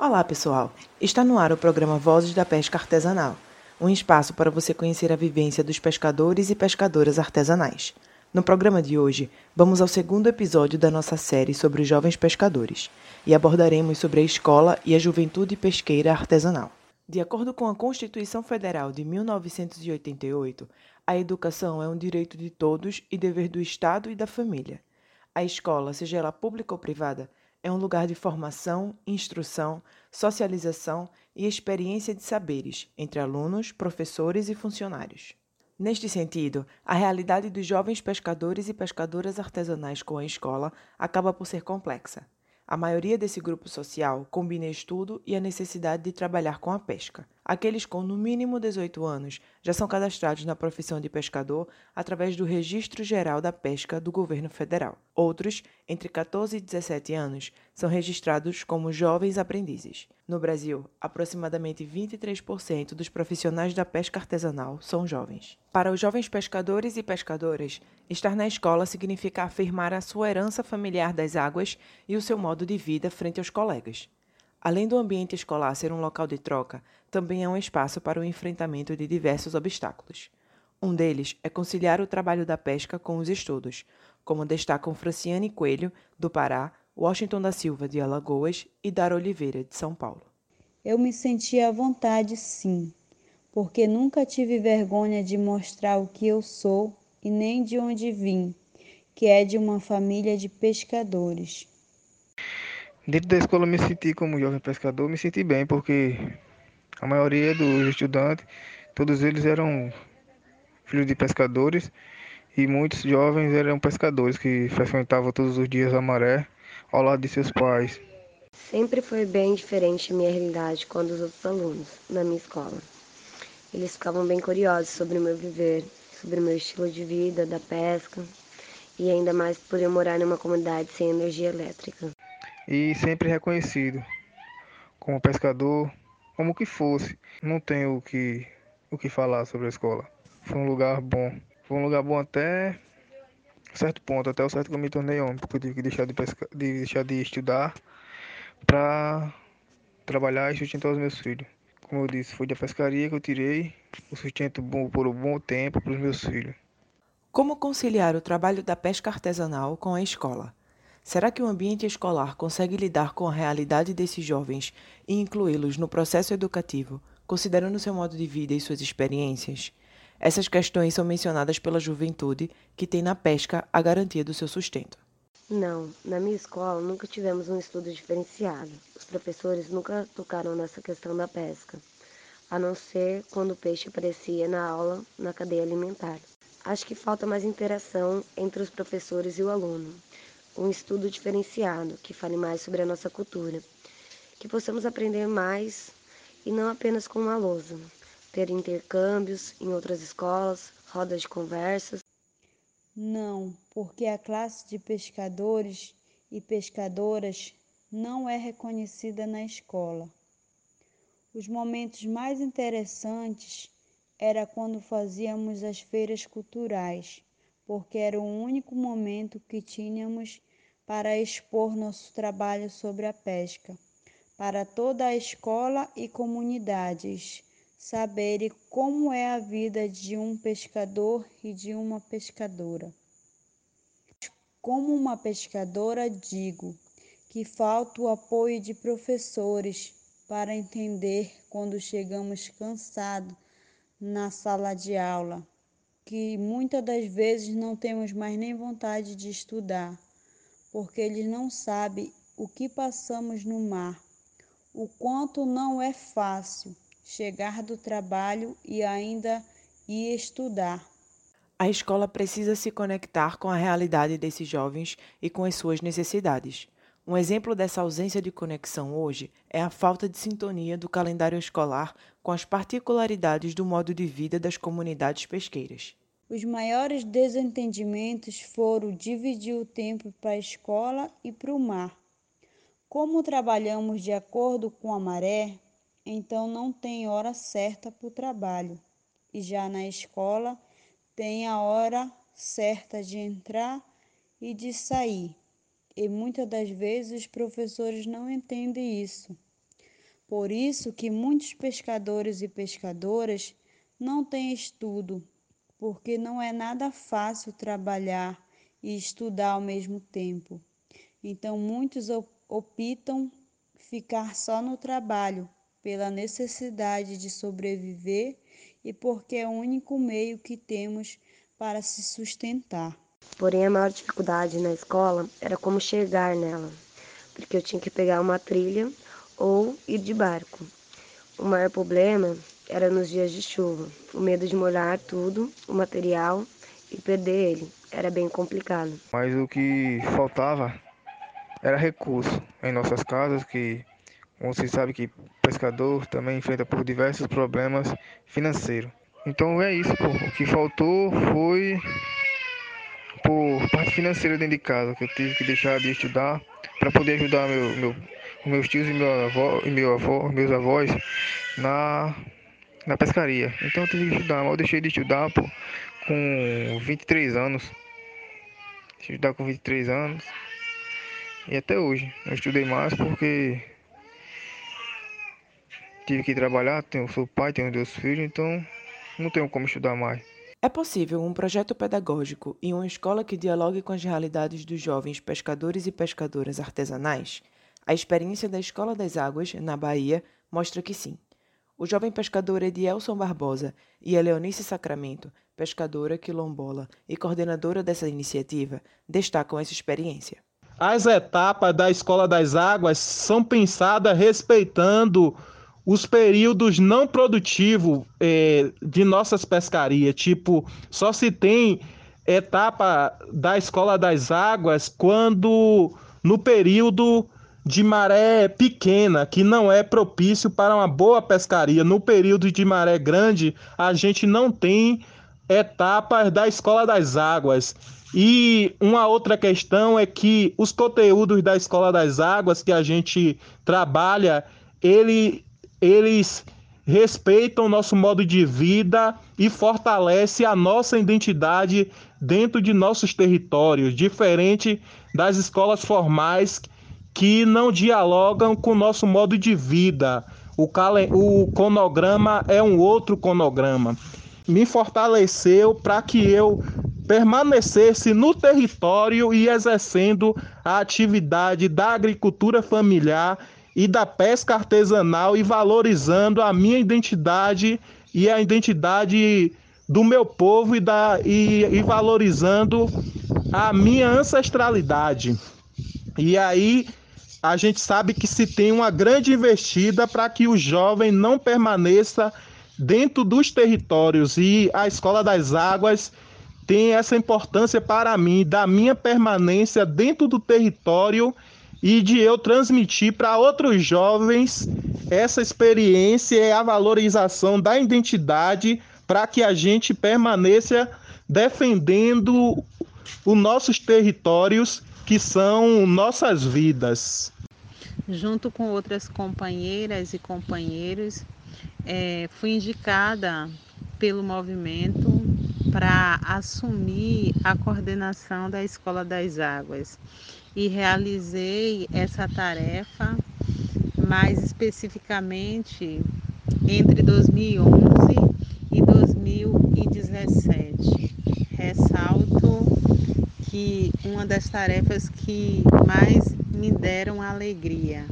Olá, pessoal! Está no ar o programa Vozes da Pesca Artesanal, um espaço para você conhecer a vivência dos pescadores e pescadoras artesanais. No programa de hoje, vamos ao segundo episódio da nossa série sobre os jovens pescadores e abordaremos sobre a escola e a juventude pesqueira artesanal. De acordo com a Constituição Federal de 1988, a educação é um direito de todos e dever do Estado e da família. A escola, seja ela pública ou privada, é um lugar de formação, instrução, socialização e experiência de saberes entre alunos, professores e funcionários. Neste sentido, a realidade dos jovens pescadores e pescadoras artesanais com a escola acaba por ser complexa. A maioria desse grupo social combina estudo e a necessidade de trabalhar com a pesca. Aqueles com no mínimo 18 anos já são cadastrados na profissão de pescador através do Registro Geral da Pesca do governo federal. Outros, entre 14 e 17 anos, são registrados como jovens aprendizes. No Brasil, aproximadamente 23% dos profissionais da pesca artesanal são jovens. Para os jovens pescadores e pescadoras, estar na escola significa afirmar a sua herança familiar das águas e o seu modo de vida frente aos colegas. Além do ambiente escolar ser um local de troca, também é um espaço para o enfrentamento de diversos obstáculos. Um deles é conciliar o trabalho da pesca com os estudos, como destacam Franciane Coelho, do Pará, Washington da Silva, de Alagoas e Dara Oliveira, de São Paulo. Eu me senti à vontade, sim, porque nunca tive vergonha de mostrar o que eu sou e nem de onde vim, que é de uma família de pescadores. Dentro da escola me senti como jovem pescador, me senti bem, porque a maioria dos estudantes, todos eles eram filhos de pescadores e muitos jovens eram pescadores que frequentavam todos os dias a maré ao lado de seus pais. Sempre foi bem diferente minha realidade com a dos outros alunos na minha escola. Eles ficavam bem curiosos sobre o meu viver, sobre o meu estilo de vida, da pesca e ainda mais por eu morar numa comunidade sem energia elétrica e sempre reconhecido como pescador, como que fosse. Não tenho o que, o que falar sobre a escola. Foi um lugar bom. Foi um lugar bom até certo ponto, até o certo que eu me tornei homem, porque eu tive que deixar de, pesca, de, deixar de estudar para trabalhar e sustentar os meus filhos. Como eu disse, foi da pescaria que eu tirei o sustento bom por um bom tempo para os meus filhos. Como conciliar o trabalho da pesca artesanal com a escola? Será que o ambiente escolar consegue lidar com a realidade desses jovens e incluí-los no processo educativo, considerando seu modo de vida e suas experiências? Essas questões são mencionadas pela juventude, que tem na pesca a garantia do seu sustento. Não, na minha escola nunca tivemos um estudo diferenciado. Os professores nunca tocaram nessa questão da pesca, a não ser quando o peixe aparecia na aula na cadeia alimentar. Acho que falta mais interação entre os professores e o aluno um estudo diferenciado que fale mais sobre a nossa cultura, que possamos aprender mais e não apenas com uma lousa, ter intercâmbios em outras escolas, rodas de conversas. Não, porque a classe de pescadores e pescadoras não é reconhecida na escola. Os momentos mais interessantes era quando fazíamos as feiras culturais, porque era o único momento que tínhamos para expor nosso trabalho sobre a pesca, para toda a escola e comunidades saberem como é a vida de um pescador e de uma pescadora. Como uma pescadora, digo que falta o apoio de professores para entender quando chegamos cansados na sala de aula, que muitas das vezes não temos mais nem vontade de estudar porque eles não sabem o que passamos no mar, o quanto não é fácil chegar do trabalho e ainda ir estudar. A escola precisa se conectar com a realidade desses jovens e com as suas necessidades. Um exemplo dessa ausência de conexão hoje é a falta de sintonia do calendário escolar com as particularidades do modo de vida das comunidades pesqueiras. Os maiores desentendimentos foram dividir o tempo para a escola e para o mar. Como trabalhamos de acordo com a maré, então não tem hora certa para o trabalho. E já na escola tem a hora certa de entrar e de sair. E muitas das vezes os professores não entendem isso. Por isso que muitos pescadores e pescadoras não têm estudo, porque não é nada fácil trabalhar e estudar ao mesmo tempo. Então muitos optam ficar só no trabalho pela necessidade de sobreviver e porque é o único meio que temos para se sustentar. Porém, a maior dificuldade na escola era como chegar nela, porque eu tinha que pegar uma trilha ou ir de barco. O maior problema era nos dias de chuva, o medo de molhar tudo, o material e perder ele. Era bem complicado. Mas o que faltava era recurso em nossas casas, que você sabe que pescador também enfrenta por diversos problemas financeiros. Então é isso, pô. O que faltou foi por parte financeira dentro de casa, que eu tive que deixar de estudar para poder ajudar meu, meu, meus tios e meu avó e meu meus avós na, na pescaria. Então eu tive que estudar, mas eu deixei de estudar pô, com 23 anos. Deixei de estudar com 23 anos. E até hoje. Não estudei mais porque tive que trabalhar, tenho, sou pai, tenho dois filhos, então não tenho como estudar mais. É possível um projeto pedagógico e uma escola que dialogue com as realidades dos jovens pescadores e pescadoras artesanais? A experiência da Escola das Águas, na Bahia, mostra que sim. O jovem pescador Edielson Barbosa e a Leonice Sacramento, pescadora quilombola e coordenadora dessa iniciativa, destacam essa experiência. As etapas da Escola das Águas são pensadas respeitando os períodos não produtivos é, de nossas pescarias. Tipo, só se tem etapa da escola das águas quando no período de maré pequena, que não é propício para uma boa pescaria. No período de maré grande, a gente não tem etapas da escola das águas. E uma outra questão é que os conteúdos da escola das águas que a gente trabalha, ele eles respeitam o nosso modo de vida e fortalece a nossa identidade dentro de nossos territórios, diferente das escolas formais que não dialogam com o nosso modo de vida. O, o conograma é um outro conograma. Me fortaleceu para que eu permanecesse no território e exercendo a atividade da agricultura familiar e da pesca artesanal e valorizando a minha identidade e a identidade do meu povo e, da, e, e valorizando a minha ancestralidade. E aí a gente sabe que se tem uma grande investida para que o jovem não permaneça dentro dos territórios. E a Escola das Águas tem essa importância para mim, da minha permanência dentro do território e de eu transmitir para outros jovens essa experiência e a valorização da identidade para que a gente permaneça defendendo os nossos territórios que são nossas vidas. Junto com outras companheiras e companheiros, é, fui indicada pelo movimento para assumir a coordenação da Escola das Águas e realizei essa tarefa mais especificamente entre 2011 e 2017. Ressalto que uma das tarefas que mais me deram alegria,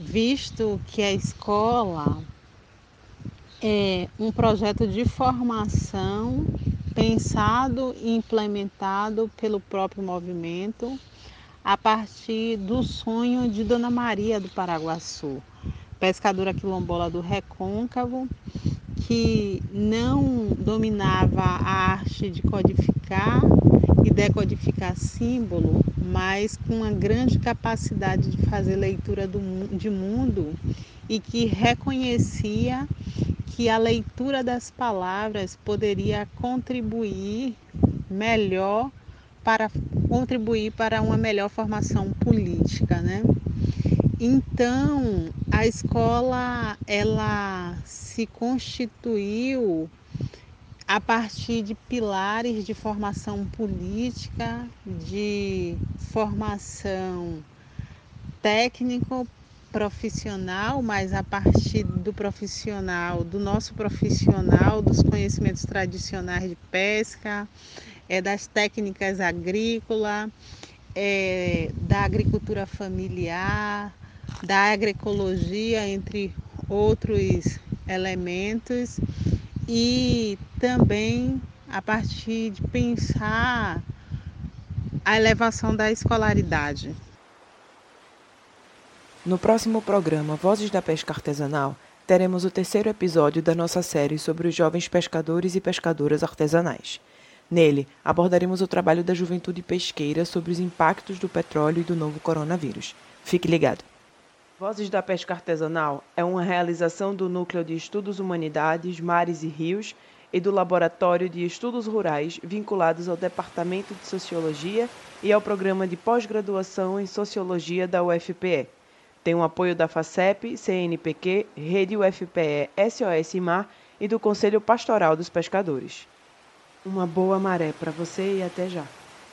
visto que a escola é um projeto de formação pensado e implementado pelo próprio movimento a partir do sonho de Dona Maria do Paraguaçu, pescadora quilombola do Recôncavo, que não dominava a arte de codificar e decodificar símbolo, mas com uma grande capacidade de fazer leitura do, de mundo e que reconhecia que a leitura das palavras poderia contribuir melhor para contribuir para uma melhor formação política, né? Então, a escola ela se constituiu a partir de pilares de formação política, de formação técnico profissional, mas a partir do profissional, do nosso profissional, dos conhecimentos tradicionais de pesca, é, das técnicas agrícolas, é, da agricultura familiar, da agroecologia, entre outros elementos, e também a partir de pensar a elevação da escolaridade. No próximo programa Vozes da Pesca Artesanal, teremos o terceiro episódio da nossa série sobre os jovens pescadores e pescadoras artesanais. Nele, abordaremos o trabalho da juventude pesqueira sobre os impactos do petróleo e do novo coronavírus. Fique ligado! Vozes da Pesca Artesanal é uma realização do Núcleo de Estudos Humanidades, Mares e Rios e do Laboratório de Estudos Rurais vinculados ao Departamento de Sociologia e ao Programa de Pós-Graduação em Sociologia da UFPE. Tem o apoio da FACEP, CNPq, Rede UFPE, SOS Mar e do Conselho Pastoral dos Pescadores. Uma boa maré para você e até já!